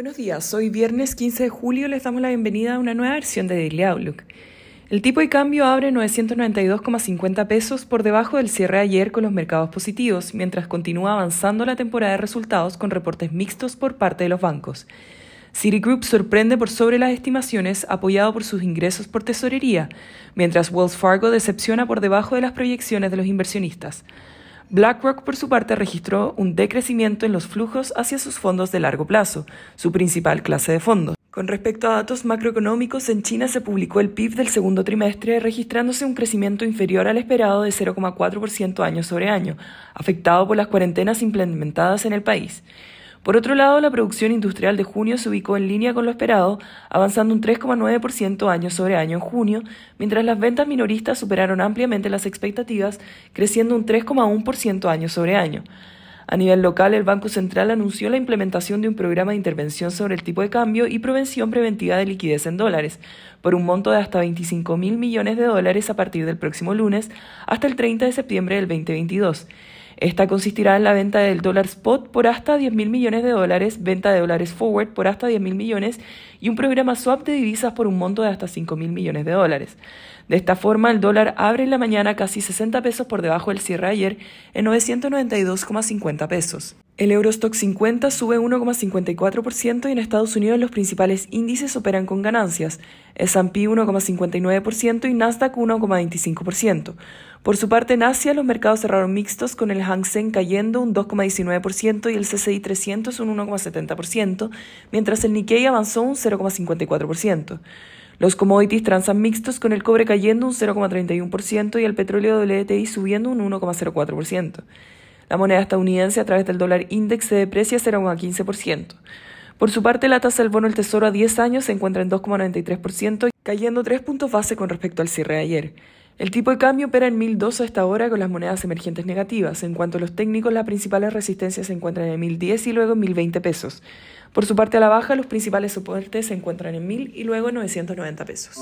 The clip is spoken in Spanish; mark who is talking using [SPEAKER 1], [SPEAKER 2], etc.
[SPEAKER 1] Buenos días, hoy viernes 15 de julio les damos la bienvenida a una nueva versión de Daily Outlook. El tipo de cambio abre 992,50 pesos por debajo del cierre ayer con los mercados positivos, mientras continúa avanzando la temporada de resultados con reportes mixtos por parte de los bancos. Citigroup sorprende por sobre las estimaciones apoyado por sus ingresos por tesorería, mientras Wells Fargo decepciona por debajo de las proyecciones de los inversionistas. BlackRock, por su parte, registró un decrecimiento en los flujos hacia sus fondos de largo plazo, su principal clase de fondos. Con respecto a datos macroeconómicos, en China se publicó el PIB del segundo trimestre, registrándose un crecimiento inferior al esperado de 0,4% año sobre año, afectado por las cuarentenas implementadas en el país. Por otro lado, la producción industrial de junio se ubicó en línea con lo esperado, avanzando un 3,9% año sobre año en junio, mientras las ventas minoristas superaron ampliamente las expectativas, creciendo un 3,1% año sobre año. A nivel local, el Banco Central anunció la implementación de un programa de intervención sobre el tipo de cambio y prevención preventiva de liquidez en dólares, por un monto de hasta 25 mil millones de dólares a partir del próximo lunes hasta el 30 de septiembre del 2022. Esta consistirá en la venta del dólar spot por hasta 10 mil millones de dólares, venta de dólares forward por hasta 10 mil millones y un programa swap de divisas por un monto de hasta 5 mil millones de dólares. De esta forma, el dólar abre en la mañana casi 60 pesos por debajo del cierre ayer en 992,50 pesos. El Eurostock 50 sube 1,54% y en Estados Unidos los principales índices operan con ganancias, S&P 1,59% y Nasdaq 1,25%. Por su parte, en Asia los mercados cerraron mixtos con el Hang Seng cayendo un 2,19% y el CCI 300 un 1,70%, mientras el Nikkei avanzó un 0,54%. Los commodities transan mixtos con el cobre cayendo un 0,31% y el petróleo WTI subiendo un 1,04%. La moneda estadounidense a través del dólar index se deprecia 0,15%. Por su parte, la tasa del bono del Tesoro a 10 años se encuentra en 2,93%, cayendo 3 puntos base con respecto al cierre de ayer. El tipo de cambio opera en 1002 hasta ahora con las monedas emergentes negativas. En cuanto a los técnicos, las principales resistencias se encuentran en 1010 y luego en 1020 pesos. Por su parte a la baja, los principales soportes se encuentran en 1000 y luego en 990 pesos.